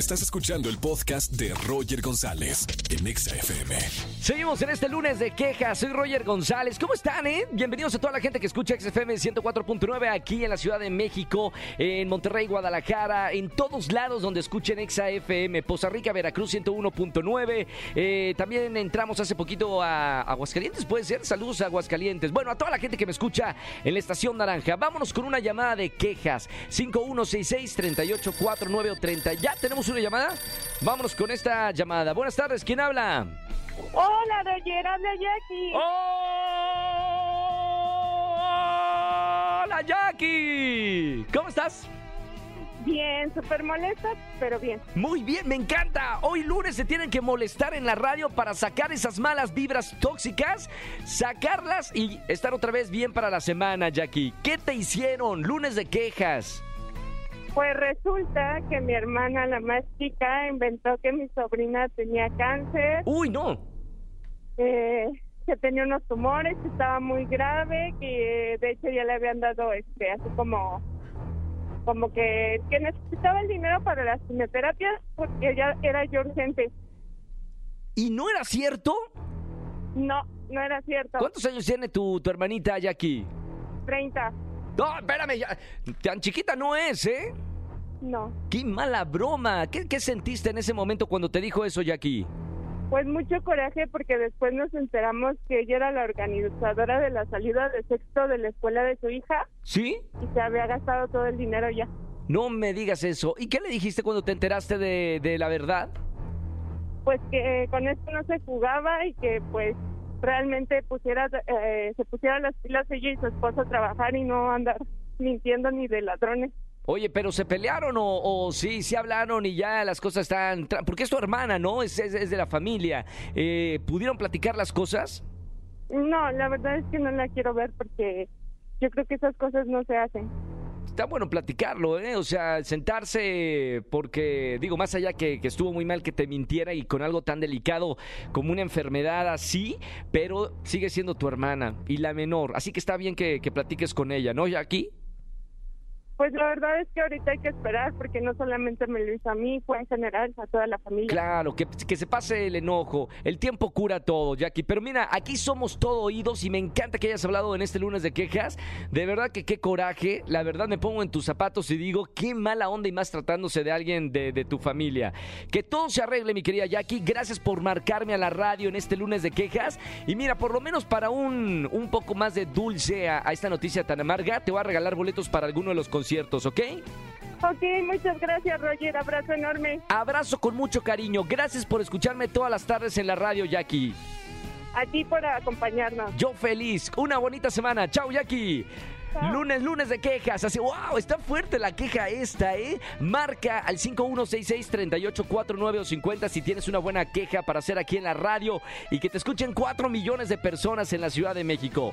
Estás escuchando el podcast de Roger González en Exa FM. Seguimos en este lunes de quejas. Soy Roger González. ¿Cómo están, eh? Bienvenidos a toda la gente que escucha XFM 104.9 aquí en la Ciudad de México, en Monterrey, Guadalajara, en todos lados donde escuchen XFM, Poza Rica, Veracruz 101.9. Eh, también entramos hace poquito a Aguascalientes, puede ser. Saludos a Aguascalientes. Bueno, a toda la gente que me escucha en la Estación Naranja. Vámonos con una llamada de quejas. 5166-3849 o 30. Ya tenemos una llamada. Vámonos con esta llamada. Buenas tardes, ¿quién habla? Hola, Roger, habla Jackie. ¡Hola, Jackie! ¿Cómo estás? Bien, súper molesta, pero bien. Muy bien, me encanta. Hoy lunes se tienen que molestar en la radio para sacar esas malas vibras tóxicas, sacarlas y estar otra vez bien para la semana, Jackie. ¿Qué te hicieron? Lunes de quejas. Pues resulta que mi hermana, la más chica, inventó que mi sobrina tenía cáncer, Uy, no. eh, que tenía unos tumores, que estaba muy grave, que de hecho ya le habían dado, este, así como, como que, que necesitaba el dinero para las quimioterapias porque ya era yo urgente. ¿Y no era cierto? No, no era cierto. ¿Cuántos años tiene tu, tu hermanita, Jackie? 30. No, espérame, ya. Tan chiquita no es, ¿eh? No. ¡Qué mala broma! ¿Qué, qué sentiste en ese momento cuando te dijo eso, Jackie? Pues mucho coraje porque después nos enteramos que ella era la organizadora de la salida de sexto de la escuela de su hija ¿Sí? y se había gastado todo el dinero ya. No me digas eso. ¿Y qué le dijiste cuando te enteraste de, de la verdad? Pues que eh, con esto no se jugaba y que pues realmente pusiera eh, se pusieran las pilas ella y su esposo a trabajar y no andar mintiendo ni de ladrones. Oye, pero ¿se pelearon o, o sí, sí hablaron y ya las cosas están... Porque es tu hermana, ¿no? Es, es- es de la familia. Eh, ¿Pudieron platicar las cosas? No, la verdad es que no la quiero ver porque yo creo que esas cosas no se hacen. Está bueno platicarlo, ¿eh? O sea, sentarse porque, digo, más allá que, estuvo muy mal que te mintiera y con algo tan delicado como una enfermedad así, pero sigue siendo tu hermana y la menor. Así que está bien que, que platiques con ella, ¿no, Jackie? Pues la verdad es que ahorita hay que esperar porque no solamente me lo hizo a mí, fue en general a toda la familia. Claro, que, que se pase el enojo. El tiempo cura todo, Jackie. Pero mira, aquí somos todo oídos y me encanta que hayas hablado en este lunes de quejas. De verdad que qué coraje. La verdad me pongo en tus zapatos y digo, qué mala onda y más tratándose de alguien de, tu familia. Que todo se arregle, mi querida Jackie. Gracias por marcarme a la radio en este lunes de quejas. Y mira, por lo menos para un, un poco más de dulce a, a esta noticia tan amarga, te voy a regalar boletos para alguno de los conciertos, ¿ok? Ok, muchas gracias Roger, abrazo enorme. Abrazo con mucho cariño. Gracias por escucharme todas las tardes en la radio, Jackie. A ti por acompañarnos. Yo feliz. Una bonita semana. Chao, Jackie. Lunes, lunes de quejas. Así, wow, está fuerte la queja esta, ¿eh? Marca al 5166-3849 o 50 si tienes una buena queja para hacer aquí en la radio y que te escuchen 4 millones de personas en la Ciudad de México.